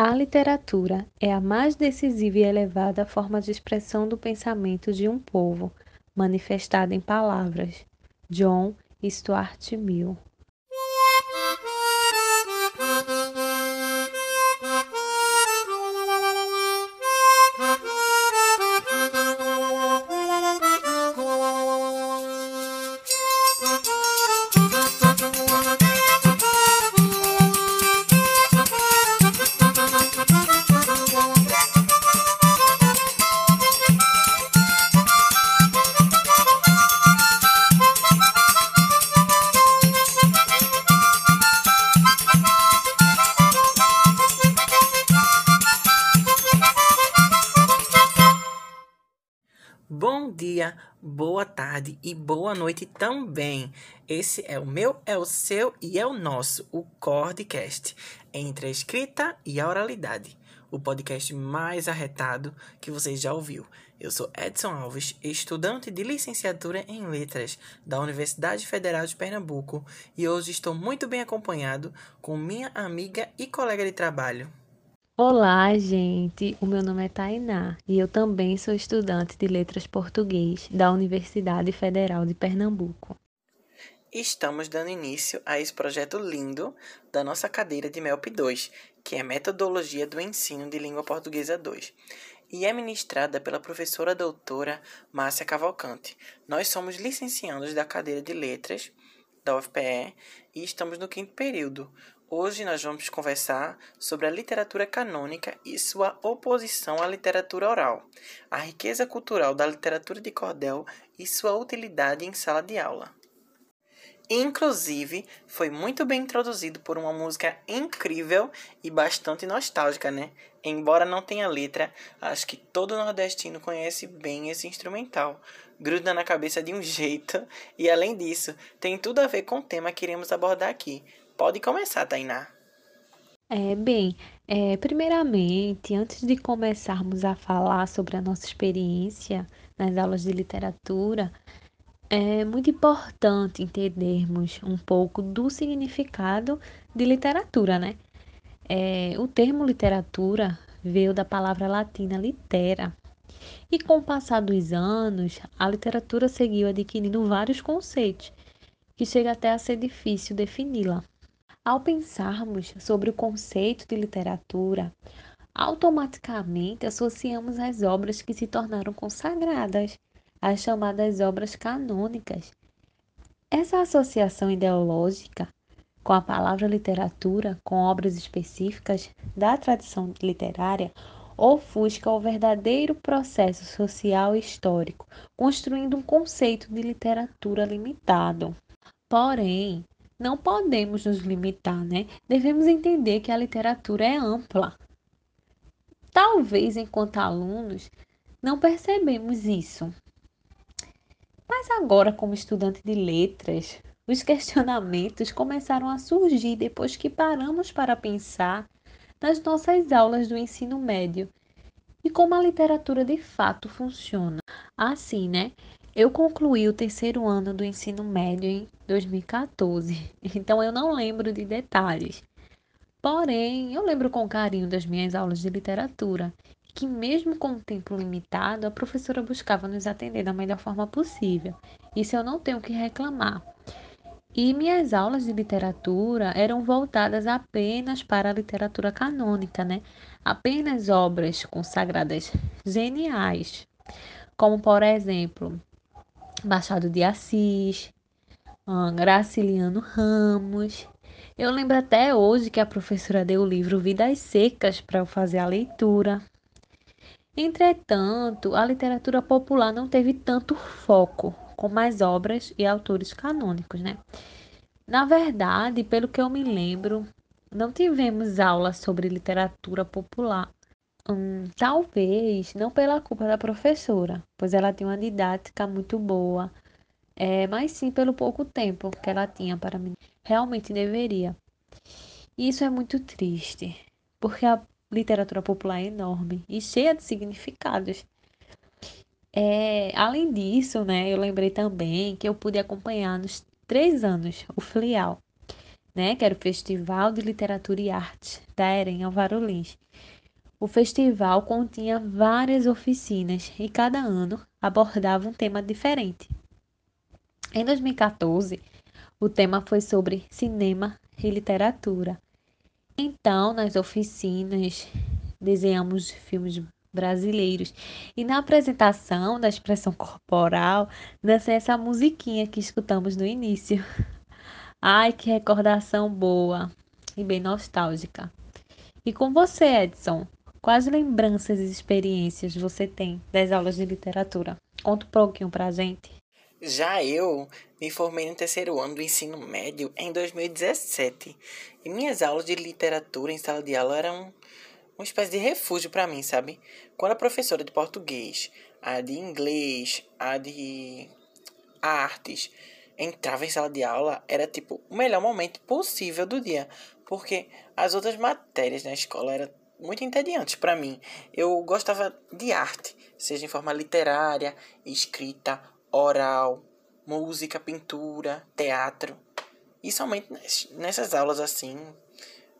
A literatura é a mais decisiva e elevada forma de expressão do pensamento de um povo, manifestada em palavras. John Stuart Mill também. Esse é o meu, é o seu e é o nosso, o Cordcast, entre a escrita e a oralidade, o podcast mais arretado que você já ouviu. Eu sou Edson Alves, estudante de licenciatura em letras da Universidade Federal de Pernambuco, e hoje estou muito bem acompanhado com minha amiga e colega de trabalho, Olá, gente. O meu nome é Tainá e eu também sou estudante de Letras Português da Universidade Federal de Pernambuco. Estamos dando início a esse projeto lindo da nossa cadeira de MELP 2, que é Metodologia do Ensino de Língua Portuguesa 2, e é ministrada pela professora doutora Márcia Cavalcante. Nós somos licenciados da cadeira de Letras da UFPE e estamos no quinto período, Hoje nós vamos conversar sobre a literatura canônica e sua oposição à literatura oral, a riqueza cultural da literatura de cordel e sua utilidade em sala de aula. Inclusive, foi muito bem introduzido por uma música incrível e bastante nostálgica, né? Embora não tenha letra, acho que todo nordestino conhece bem esse instrumental. Gruda na cabeça de um jeito, e além disso, tem tudo a ver com o tema que iremos abordar aqui, Pode começar, Tainá. É, bem, é, primeiramente, antes de começarmos a falar sobre a nossa experiência nas aulas de literatura, é muito importante entendermos um pouco do significado de literatura, né? É, o termo literatura veio da palavra latina litera. E com o passar dos anos, a literatura seguiu adquirindo vários conceitos, que chega até a ser difícil defini-la. Ao pensarmos sobre o conceito de literatura, automaticamente associamos as obras que se tornaram consagradas, as chamadas obras canônicas. Essa associação ideológica com a palavra literatura, com obras específicas da tradição literária, ofusca o verdadeiro processo social e histórico, construindo um conceito de literatura limitado. Porém, não podemos nos limitar, né? Devemos entender que a literatura é ampla. Talvez, enquanto alunos, não percebemos isso. Mas agora, como estudante de letras, os questionamentos começaram a surgir depois que paramos para pensar nas nossas aulas do ensino médio e como a literatura de fato funciona. Assim, né? Eu concluí o terceiro ano do ensino médio em 2014, então eu não lembro de detalhes. Porém, eu lembro com carinho das minhas aulas de literatura, que mesmo com o tempo limitado, a professora buscava nos atender da melhor forma possível. Isso eu não tenho que reclamar. E minhas aulas de literatura eram voltadas apenas para a literatura canônica, né? Apenas obras consagradas geniais, como por exemplo, Machado de Assis, Graciliano Ramos. Eu lembro até hoje que a professora deu o livro Vidas Secas para eu fazer a leitura. Entretanto, a literatura popular não teve tanto foco como as obras e autores canônicos, né? Na verdade, pelo que eu me lembro, não tivemos aula sobre literatura popular. Hum, talvez não pela culpa da professora, pois ela tinha uma didática muito boa, é, mas sim pelo pouco tempo que ela tinha para mim. Realmente deveria. E isso é muito triste, porque a literatura popular é enorme e cheia de significados. É, além disso, né, eu lembrei também que eu pude acompanhar nos três anos o filial né, que era o Festival de Literatura e Arte da EREM Alvaro Lins. O festival continha várias oficinas e cada ano abordava um tema diferente. Em 2014, o tema foi sobre cinema e literatura. Então, nas oficinas, desenhamos filmes brasileiros. E na apresentação da expressão corporal, dancei essa musiquinha que escutamos no início. Ai, que recordação boa e bem nostálgica. E com você, Edson? Quais lembranças e experiências você tem das aulas de literatura? Conta um pouquinho pra gente. Já eu me formei no terceiro ano do ensino médio em 2017 e minhas aulas de literatura em sala de aula eram uma espécie de refúgio para mim, sabe? Quando a professora de português, a de inglês, a de artes entrava em sala de aula, era tipo o melhor momento possível do dia, porque as outras matérias na escola eram muito entediantes para mim. Eu gostava de arte, seja em forma literária, escrita, oral, música, pintura, teatro. E somente nessas aulas assim,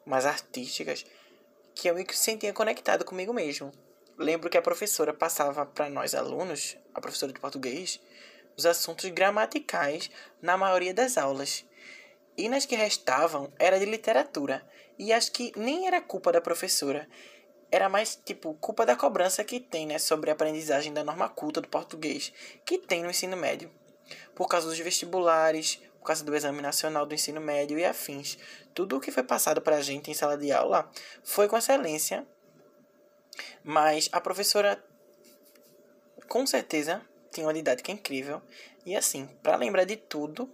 mais artísticas, que eu me sentia conectado comigo mesmo. Lembro que a professora passava para nós alunos, a professora de português, os assuntos gramaticais na maioria das aulas. E nas que restavam era de literatura. E acho que nem era culpa da professora. Era mais, tipo, culpa da cobrança que tem, né, sobre a aprendizagem da norma culta do português, que tem no ensino médio. Por causa dos vestibulares, por causa do Exame Nacional do Ensino Médio e afins. Tudo o que foi passado para a gente em sala de aula foi com excelência, mas a professora, com certeza, tinha uma didática incrível. E assim, para lembrar de tudo,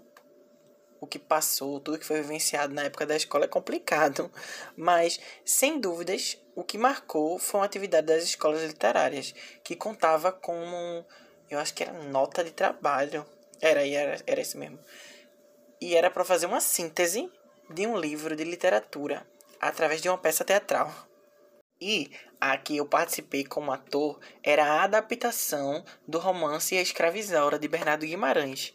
o que passou, tudo que foi vivenciado na época da escola é complicado, mas sem dúvidas o que marcou foi uma atividade das escolas literárias, que contava com, eu acho que era nota de trabalho, era, era, era isso mesmo, e era para fazer uma síntese de um livro de literatura através de uma peça teatral. E a que eu participei como ator era a adaptação do romance A Escravizaura de Bernardo Guimarães,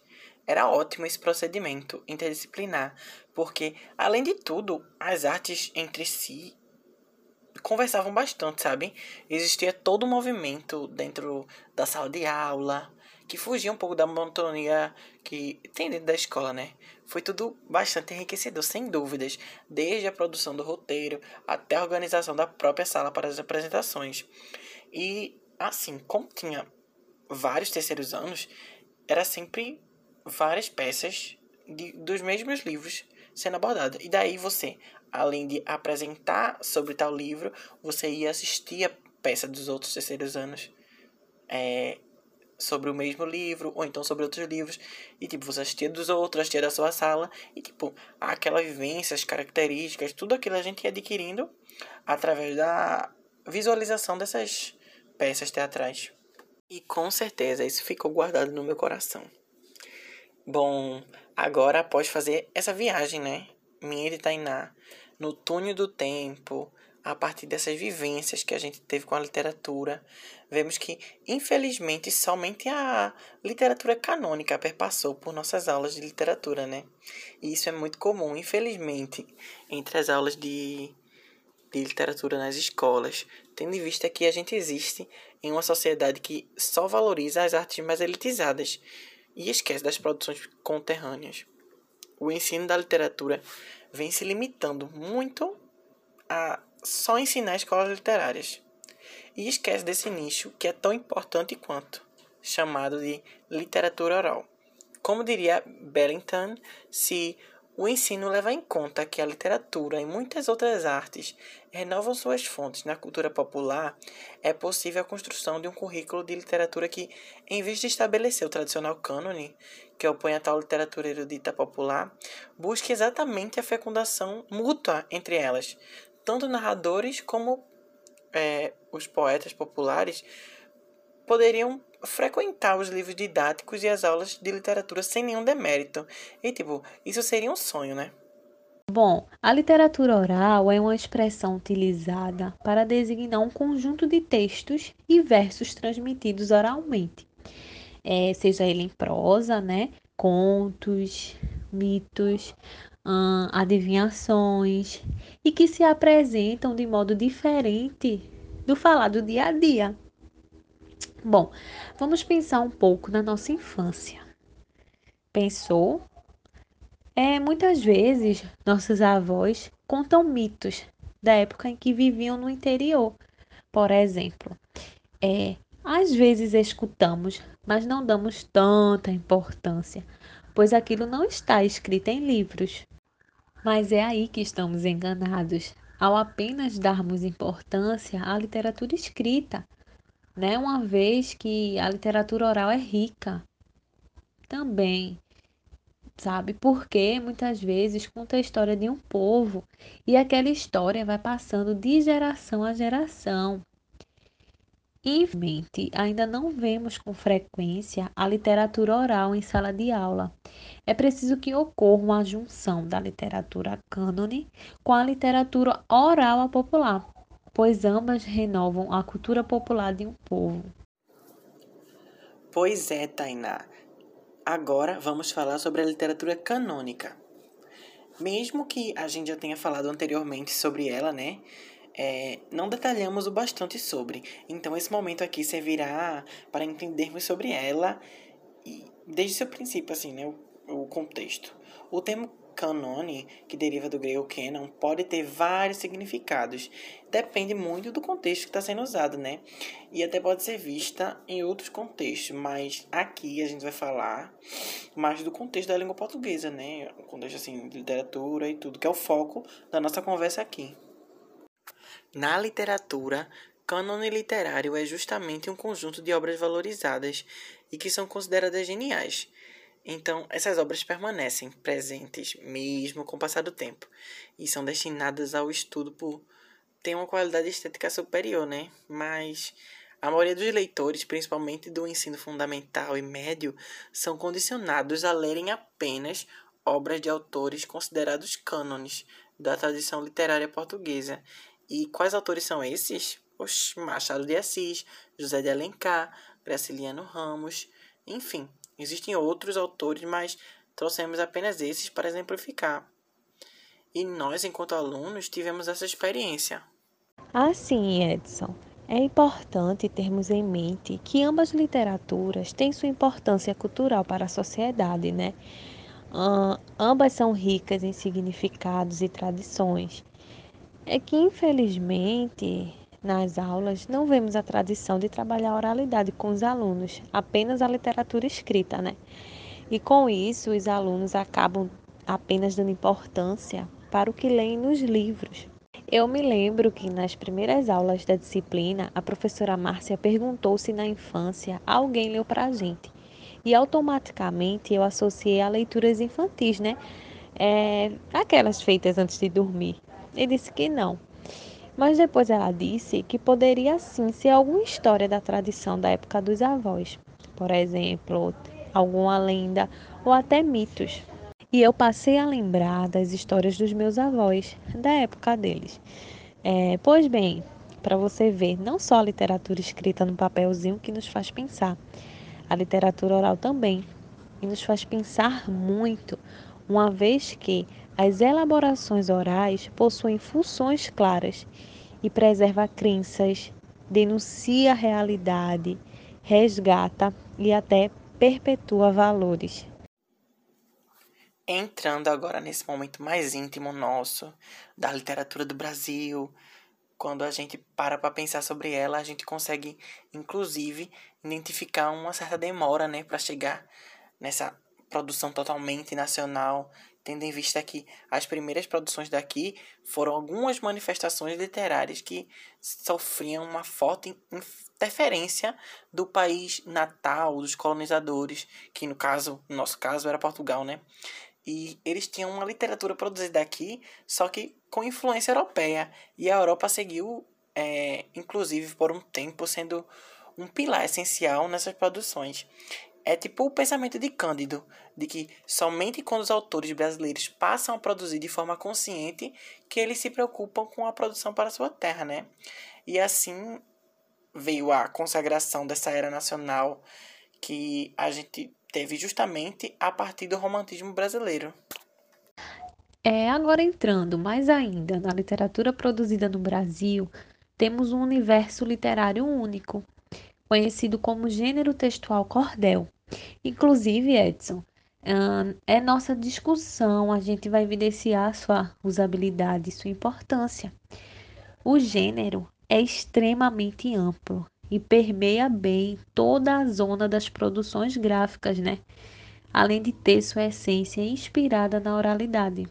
era ótimo esse procedimento interdisciplinar, porque, além de tudo, as artes entre si conversavam bastante, sabe? Existia todo um movimento dentro da sala de aula, que fugia um pouco da monotonia que tem dentro da escola, né? Foi tudo bastante enriquecedor, sem dúvidas, desde a produção do roteiro até a organização da própria sala para as apresentações. E, assim, como tinha vários terceiros anos, era sempre várias peças de, dos mesmos livros sendo abordadas. E daí você, além de apresentar sobre tal livro, você ia assistir a peça dos outros terceiros anos é, sobre o mesmo livro, ou então sobre outros livros. E tipo, você assistia dos outros, assistia da sua sala. E tipo, aquela vivência, as características, tudo aquilo a gente ia adquirindo através da visualização dessas peças teatrais. E com certeza isso ficou guardado no meu coração. Bom, agora após fazer essa viagem, né? Minha e Tainá, no túnel do tempo, a partir dessas vivências que a gente teve com a literatura, vemos que, infelizmente, somente a literatura canônica perpassou por nossas aulas de literatura, né? E isso é muito comum, infelizmente, entre as aulas de, de literatura nas escolas, tendo em vista que a gente existe em uma sociedade que só valoriza as artes mais elitizadas e esquece das produções conterrâneas. O ensino da literatura vem se limitando muito a só ensinar escolas literárias e esquece desse nicho que é tão importante quanto, chamado de literatura oral. Como diria Bellington, se o ensino leva em conta que a literatura e muitas outras artes renovam suas fontes. Na cultura popular, é possível a construção de um currículo de literatura que, em vez de estabelecer o tradicional cânone, que opõe a tal literatura erudita popular, busque exatamente a fecundação mútua entre elas, tanto narradores como é, os poetas populares poderiam frequentar os livros didáticos e as aulas de literatura sem nenhum demérito. E, tipo, isso seria um sonho, né? Bom, a literatura oral é uma expressão utilizada para designar um conjunto de textos e versos transmitidos oralmente, é, seja ele em prosa, né, contos, mitos, hum, adivinhações e que se apresentam de modo diferente do falar do dia a dia. Bom, vamos pensar um pouco na nossa infância. Pensou? É, muitas vezes nossos avós contam mitos da época em que viviam no interior. Por exemplo, é, às vezes escutamos, mas não damos tanta importância, pois aquilo não está escrito em livros. Mas é aí que estamos enganados, ao apenas darmos importância à literatura escrita, né? Uma vez que a literatura oral é rica. Também sabe? Porque muitas vezes conta a história de um povo e aquela história vai passando de geração a geração. Infelizmente, ainda não vemos com frequência a literatura oral em sala de aula. É preciso que ocorra uma junção da literatura cânone com a literatura oral popular, pois ambas renovam a cultura popular de um povo. Pois é, Tainá. Agora vamos falar sobre a literatura canônica. Mesmo que a gente já tenha falado anteriormente sobre ela, né? É, não detalhamos o bastante sobre. Então esse momento aqui servirá para entendermos sobre ela e desde seu princípio, assim, né? O, o contexto. O termo canone, que deriva do grego canon, pode ter vários significados. Depende muito do contexto que está sendo usado, né? E até pode ser vista em outros contextos, mas aqui a gente vai falar mais do contexto da língua portuguesa, né? O contexto assim de literatura e tudo, que é o foco da nossa conversa aqui. Na literatura, cânone literário é justamente um conjunto de obras valorizadas e que são consideradas geniais então, essas obras permanecem presentes mesmo com o passar do tempo e são destinadas ao estudo por ter uma qualidade estética superior, né? Mas a maioria dos leitores, principalmente do ensino fundamental e médio, são condicionados a lerem apenas obras de autores considerados cânones da tradição literária portuguesa. E quais autores são esses? Oxe, Machado de Assis, José de Alencar, Graciliano Ramos, enfim, Existem outros autores, mas trouxemos apenas esses para exemplificar. E nós, enquanto alunos, tivemos essa experiência. Assim, Edson, é importante termos em mente que ambas literaturas têm sua importância cultural para a sociedade, né? Uh, ambas são ricas em significados e tradições. É que, infelizmente, nas aulas, não vemos a tradição de trabalhar a oralidade com os alunos, apenas a literatura escrita, né? E com isso, os alunos acabam apenas dando importância para o que leem nos livros. Eu me lembro que nas primeiras aulas da disciplina, a professora Márcia perguntou se na infância alguém leu para a gente. E automaticamente eu associei a leituras infantis, né? É, aquelas feitas antes de dormir. Ele disse que não, mas depois ela disse que poderia sim ser alguma história da tradição da época dos avós, por exemplo, alguma lenda ou até mitos. E eu passei a lembrar das histórias dos meus avós, da época deles. É, pois bem, para você ver, não só a literatura escrita no papelzinho que nos faz pensar, a literatura oral também, e nos faz pensar muito, uma vez que as elaborações orais possuem funções claras e preserva crenças, denuncia a realidade, resgata e até perpetua valores. Entrando agora nesse momento mais íntimo nosso da literatura do Brasil, quando a gente para para pensar sobre ela, a gente consegue inclusive identificar uma certa demora, né, para chegar nessa produção totalmente nacional tendo em vista que as primeiras produções daqui foram algumas manifestações literárias que sofriam uma forte interferência do país natal, dos colonizadores, que no caso, no nosso caso, era Portugal, né? E eles tinham uma literatura produzida aqui, só que com influência europeia. E a Europa seguiu, é, inclusive, por um tempo, sendo um pilar essencial nessas produções. É tipo o pensamento de Cândido, de que somente quando os autores brasileiros passam a produzir de forma consciente que eles se preocupam com a produção para a sua terra, né? E assim veio a consagração dessa era nacional que a gente teve justamente a partir do romantismo brasileiro. É, agora entrando mais ainda na literatura produzida no Brasil, temos um universo literário único, conhecido como gênero textual cordel. Inclusive, Edson, é nossa discussão, a gente vai evidenciar sua usabilidade e sua importância. O gênero é extremamente amplo e permeia bem toda a zona das produções gráficas, né? Além de ter sua essência inspirada na oralidade.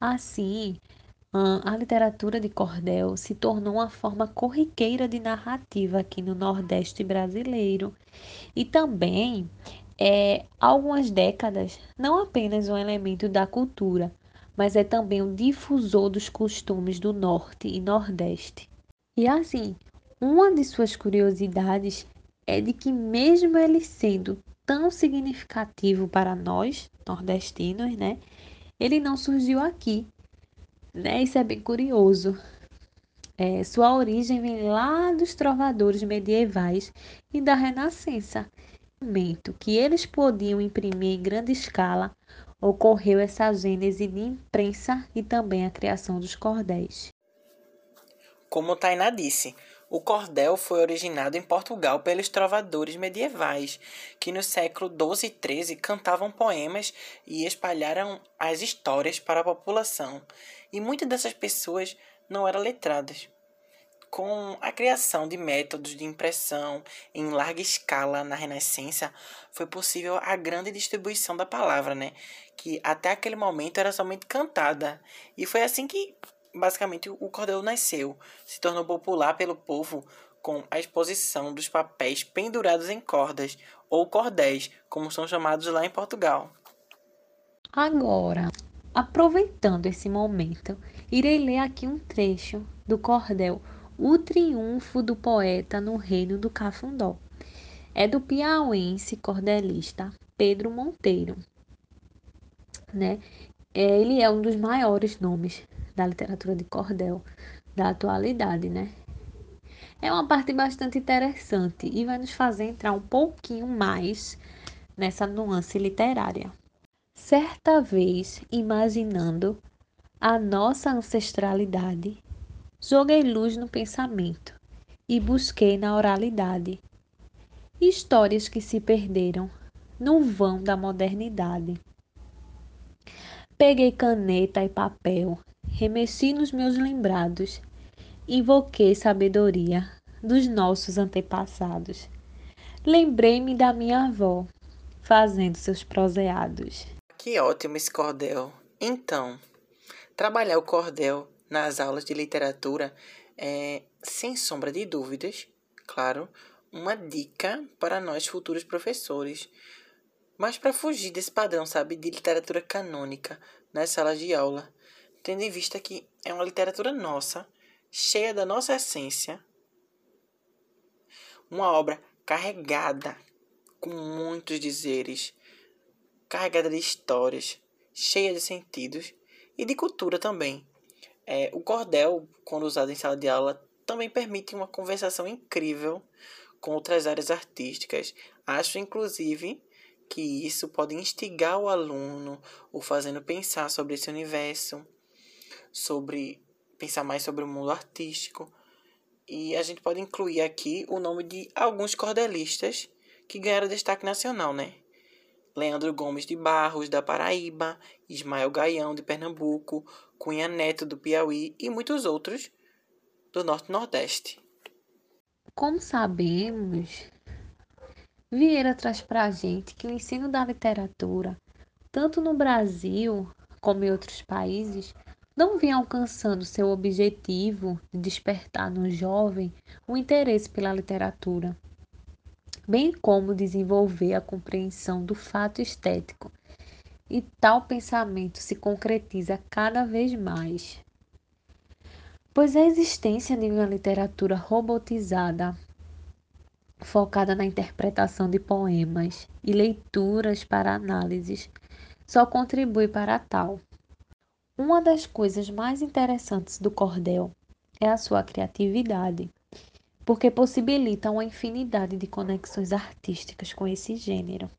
Assim, a literatura de cordel se tornou uma forma corriqueira de narrativa aqui no Nordeste brasileiro e também é, algumas décadas, não apenas um elemento da cultura, mas é também um difusor dos costumes do Norte e Nordeste. E assim, uma de suas curiosidades é de que, mesmo ele sendo tão significativo para nós, nordestinos, né, ele não surgiu aqui. Né? Isso é bem curioso. É, sua origem vem lá dos trovadores medievais e da Renascença. Que eles podiam imprimir em grande escala, ocorreu essa gênese de imprensa e também a criação dos cordéis. Como Tainá disse, o cordel foi originado em Portugal pelos trovadores medievais, que no século XII e XIII cantavam poemas e espalharam as histórias para a população, e muitas dessas pessoas não eram letradas. Com a criação de métodos de impressão em larga escala na Renascença, foi possível a grande distribuição da palavra, né? que até aquele momento era somente cantada. E foi assim que basicamente o cordel nasceu, se tornou popular pelo povo com a exposição dos papéis pendurados em cordas, ou cordéis, como são chamados lá em Portugal. Agora, aproveitando esse momento, irei ler aqui um trecho do cordel O Triunfo do Poeta no Reino do Cafundó. É do piauense cordelista Pedro Monteiro. Né? É, ele é um dos maiores nomes da literatura de cordel da atualidade, né? É uma parte bastante interessante e vai nos fazer entrar um pouquinho mais nessa nuance literária. Certa vez, imaginando a nossa ancestralidade, joguei luz no pensamento e busquei na oralidade histórias que se perderam no vão da modernidade. Peguei caneta e papel remexi nos meus lembrados, invoquei sabedoria dos nossos antepassados. Lembrei-me da minha avó, fazendo seus proseados. Que ótimo esse cordel! Então, trabalhar o cordel nas aulas de literatura é, sem sombra de dúvidas, claro, uma dica para nós futuros professores. Mas para fugir desse padrão, sabe, de literatura canônica nas salas de aula, tendo em vista que é uma literatura nossa, cheia da nossa essência, uma obra carregada com muitos dizeres, carregada de histórias, cheia de sentidos e de cultura também. É, o cordel, quando usado em sala de aula, também permite uma conversação incrível com outras áreas artísticas. Acho, inclusive, que isso pode instigar o aluno, o fazendo pensar sobre esse universo sobre pensar mais sobre o mundo artístico. E a gente pode incluir aqui o nome de alguns cordelistas que ganharam destaque nacional, né? Leandro Gomes de Barros, da Paraíba, Ismael Gaião, de Pernambuco, Cunha Neto, do Piauí e muitos outros do Norte Nordeste. Como sabemos, Vieira traz para a gente que o ensino da literatura, tanto no Brasil como em outros países, não vinha alcançando seu objetivo de despertar no jovem o interesse pela literatura, bem como desenvolver a compreensão do fato estético. E tal pensamento se concretiza cada vez mais. Pois a existência de uma literatura robotizada, focada na interpretação de poemas e leituras para análises, só contribui para tal. Uma das coisas mais interessantes do cordel é a sua criatividade, porque possibilita uma infinidade de conexões artísticas com esse gênero.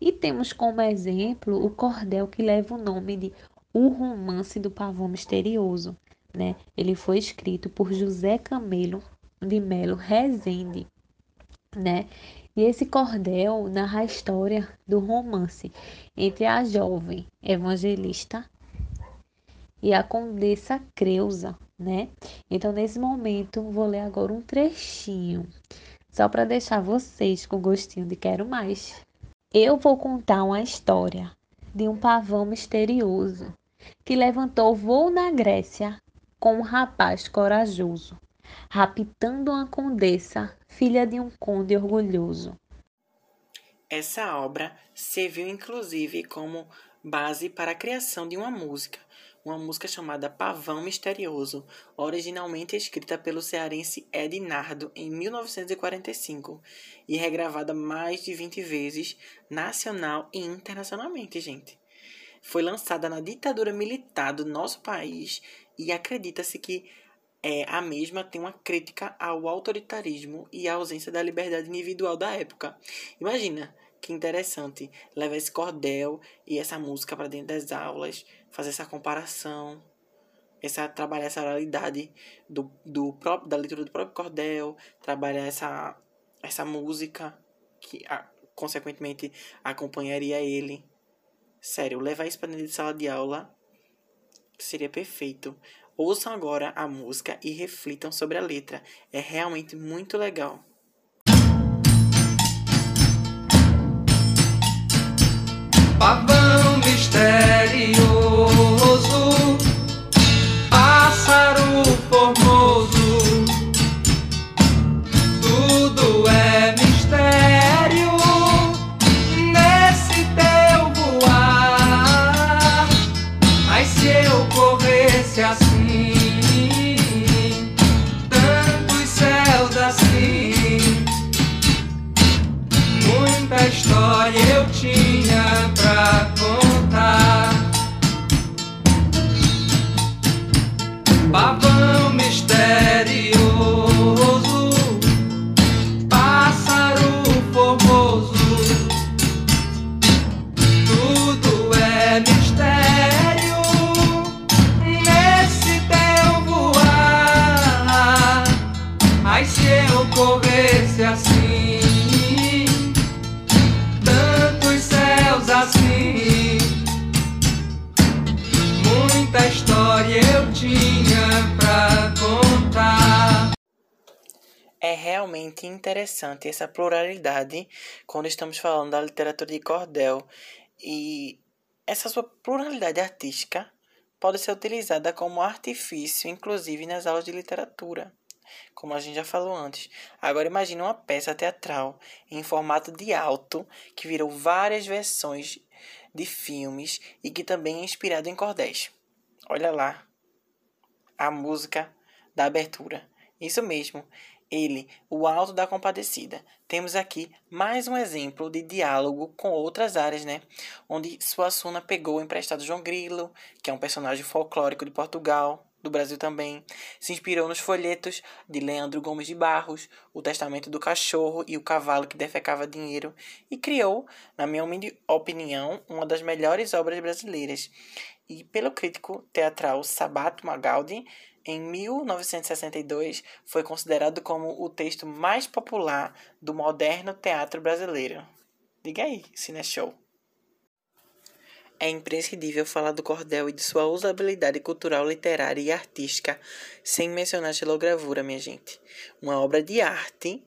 E temos como exemplo o cordel que leva o nome de O Romance do Pavão Misterioso. Né? Ele foi escrito por José Camelo de Melo Rezende. Né? E esse cordel narra a história do romance entre a jovem evangelista e a condessa Creusa, né? Então, nesse momento, vou ler agora um trechinho, só para deixar vocês com gostinho de quero mais. Eu vou contar uma história de um pavão misterioso que levantou voo na Grécia com um rapaz corajoso, raptando uma condessa, filha de um conde orgulhoso. Essa obra serviu inclusive como base para a criação de uma música, uma música chamada Pavão Misterioso, originalmente escrita pelo cearense Ed Nardo em 1945 e regravada mais de 20 vezes, nacional e internacionalmente, gente. Foi lançada na ditadura militar do nosso país e acredita-se que é, a mesma tem uma crítica ao autoritarismo e à ausência da liberdade individual da época. Imagina, que interessante levar esse cordel e essa música para dentro das aulas, fazer essa comparação, essa trabalhar essa oralidade do, do próprio da leitura do próprio cordel, trabalhar essa essa música que a, consequentemente acompanharia ele. Sério, levar isso para dentro de sala de aula seria perfeito. Ouçam agora a música e reflitam sobre a letra. É realmente muito legal. Pavão misterioso, tinha pra contar. É realmente interessante essa pluralidade quando estamos falando da literatura de cordel e essa sua pluralidade artística pode ser utilizada como artifício, inclusive nas aulas de literatura, como a gente já falou antes. Agora imagine uma peça teatral em formato de alto que virou várias versões de filmes e que também é inspirado em cordéis. Olha lá a música da abertura. Isso mesmo, ele, o Alto da Compadecida. Temos aqui mais um exemplo de diálogo com outras áreas, né? Onde Suassuna pegou emprestado João Grilo, que é um personagem folclórico de Portugal, do Brasil também. Se inspirou nos folhetos de Leandro Gomes de Barros, O Testamento do Cachorro e O Cavalo que Defecava Dinheiro, e criou, na minha opinião, uma das melhores obras brasileiras. E pelo crítico teatral Sabato Magaldi, em 1962, foi considerado como o texto mais popular do moderno teatro brasileiro. Diga aí, Cine Show. É imprescindível falar do cordel e de sua usabilidade cultural, literária e artística, sem mencionar a xilogravura, minha gente. Uma obra de arte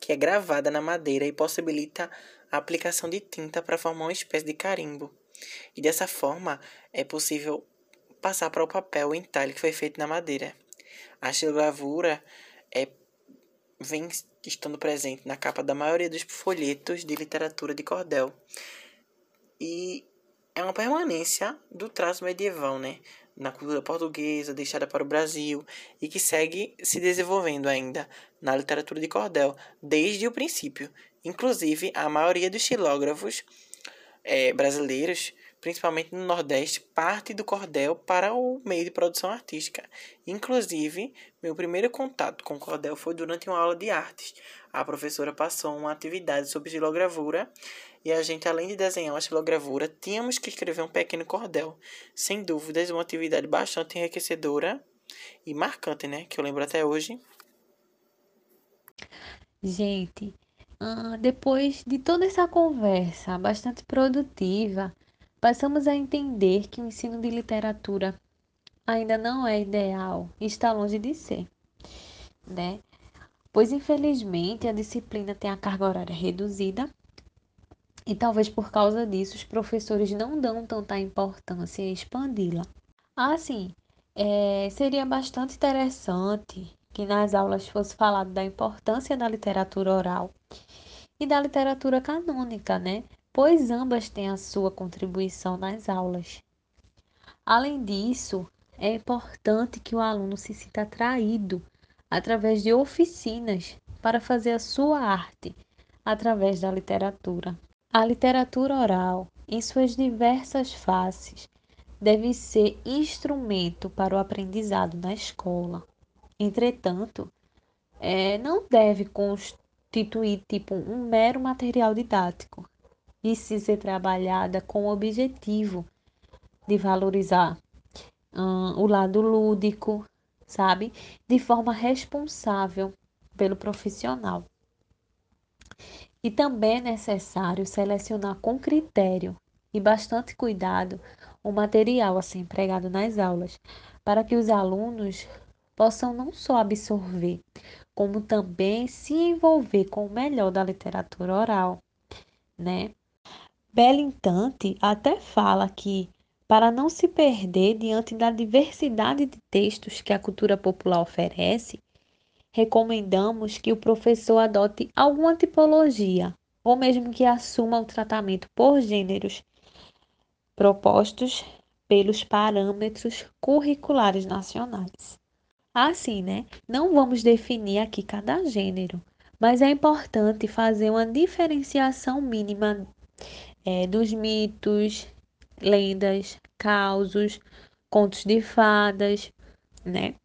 que é gravada na madeira e possibilita a aplicação de tinta para formar uma espécie de carimbo. E dessa forma é possível passar para o papel o entalhe que foi feito na madeira. A xilogravura é, vem estando presente na capa da maioria dos folhetos de literatura de cordel. E é uma permanência do traço medieval, né? Na cultura portuguesa, deixada para o Brasil, e que segue se desenvolvendo ainda na literatura de cordel desde o princípio. Inclusive, a maioria dos xilógrafos é, brasileiros principalmente no Nordeste, parte do cordel para o meio de produção artística. Inclusive, meu primeiro contato com cordel foi durante uma aula de artes. A professora passou uma atividade sobre xilogravura e a gente, além de desenhar uma estilogravura, tínhamos que escrever um pequeno cordel. Sem dúvidas, uma atividade bastante enriquecedora e marcante, né? Que eu lembro até hoje. Gente, depois de toda essa conversa bastante produtiva, passamos a entender que o ensino de literatura ainda não é ideal está longe de ser, né? Pois infelizmente a disciplina tem a carga horária reduzida e talvez por causa disso os professores não dão tanta importância em expandi-la. Assim, é, seria bastante interessante que nas aulas fosse falado da importância da literatura oral e da literatura canônica, né? Pois ambas têm a sua contribuição nas aulas. Além disso, é importante que o aluno se sinta atraído através de oficinas para fazer a sua arte através da literatura. A literatura oral, em suas diversas faces, deve ser instrumento para o aprendizado na escola. Entretanto, é, não deve constituir tipo um mero material didático, e se ser trabalhada com o objetivo de valorizar hum, o lado lúdico, sabe, de forma responsável pelo profissional. E também é necessário selecionar com critério e bastante cuidado o material a ser empregado nas aulas, para que os alunos possam não só absorver, como também se envolver com o melhor da literatura oral, né? Bellintante até fala que para não se perder diante da diversidade de textos que a cultura popular oferece, recomendamos que o professor adote alguma tipologia, ou mesmo que assuma o tratamento por gêneros propostos pelos parâmetros curriculares nacionais. Assim, né? Não vamos definir aqui cada gênero, mas é importante fazer uma diferenciação mínima é, dos mitos, lendas, causos, contos de fadas, né?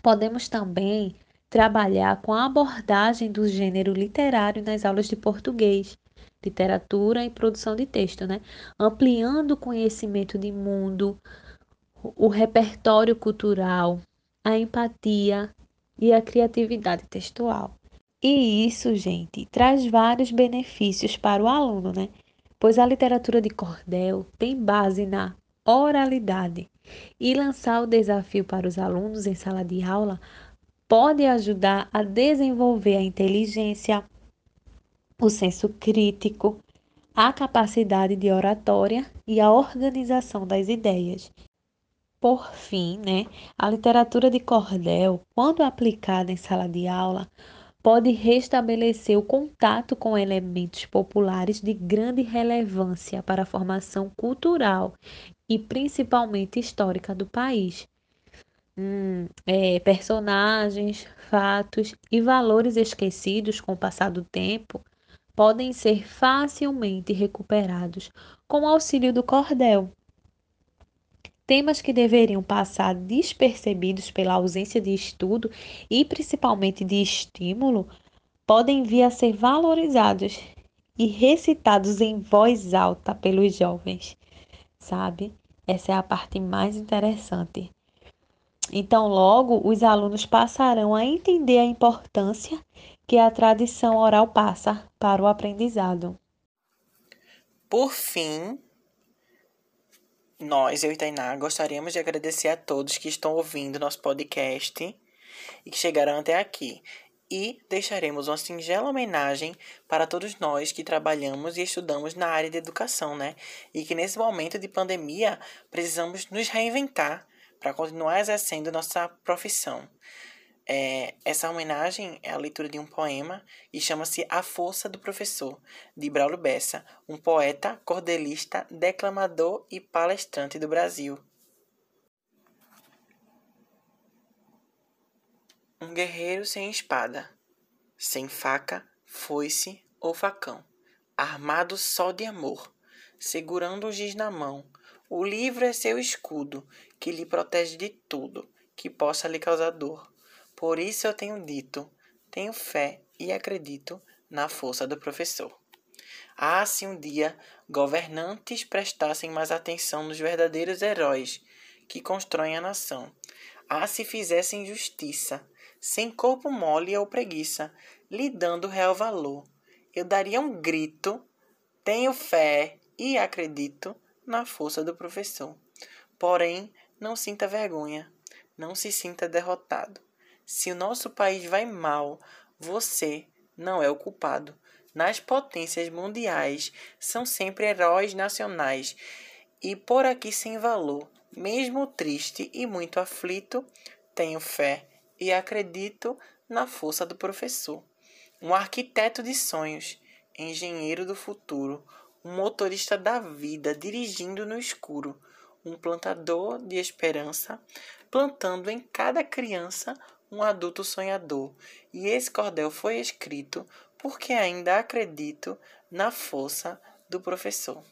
Podemos também trabalhar com a abordagem do gênero literário nas aulas de português, literatura e produção de texto, né? Ampliando o conhecimento de mundo, o repertório cultural, a empatia e a criatividade textual. E isso, gente, traz vários benefícios para o aluno, né? Pois a literatura de cordel tem base na oralidade e lançar o desafio para os alunos em sala de aula pode ajudar a desenvolver a inteligência, o senso crítico, a capacidade de oratória e a organização das ideias. Por fim, né, a literatura de cordel, quando aplicada em sala de aula, pode restabelecer o contato com elementos populares de grande relevância para a formação cultural e principalmente histórica do país, hum, é, personagens, fatos e valores esquecidos com o passar do tempo podem ser facilmente recuperados com o auxílio do cordel. Temas que deveriam passar despercebidos pela ausência de estudo e principalmente de estímulo podem vir a ser valorizados e recitados em voz alta pelos jovens, sabe? Essa é a parte mais interessante. Então, logo, os alunos passarão a entender a importância que a tradição oral passa para o aprendizado. Por fim, nós, eu e Tainá, gostaríamos de agradecer a todos que estão ouvindo nosso podcast e que chegaram até aqui. E deixaremos uma singela homenagem para todos nós que trabalhamos e estudamos na área de educação, né? E que nesse momento de pandemia precisamos nos reinventar para continuar exercendo nossa profissão. É, essa homenagem é a leitura de um poema e chama-se A Força do Professor, de Braulio Bessa, um poeta, cordelista, declamador e palestrante do Brasil. Um guerreiro sem espada, sem faca, foice ou facão, armado só de amor, segurando o giz na mão. O livro é seu escudo que lhe protege de tudo que possa lhe causar dor. Por isso eu tenho dito, tenho fé e acredito na força do professor. Ah, se um dia governantes prestassem mais atenção nos verdadeiros heróis que constroem a nação. Ah, se fizessem justiça, sem corpo mole ou preguiça, lhe dando real valor. Eu daria um grito, tenho fé e acredito na força do professor. Porém, não sinta vergonha, não se sinta derrotado. Se o nosso país vai mal, você não é o culpado nas potências mundiais são sempre heróis nacionais e por aqui sem valor. Mesmo triste e muito aflito, tenho fé e acredito na força do professor. Um arquiteto de sonhos, engenheiro do futuro, um motorista da vida dirigindo no escuro, um plantador de esperança, plantando em cada criança um adulto sonhador. E esse cordel foi escrito porque ainda acredito na força do professor.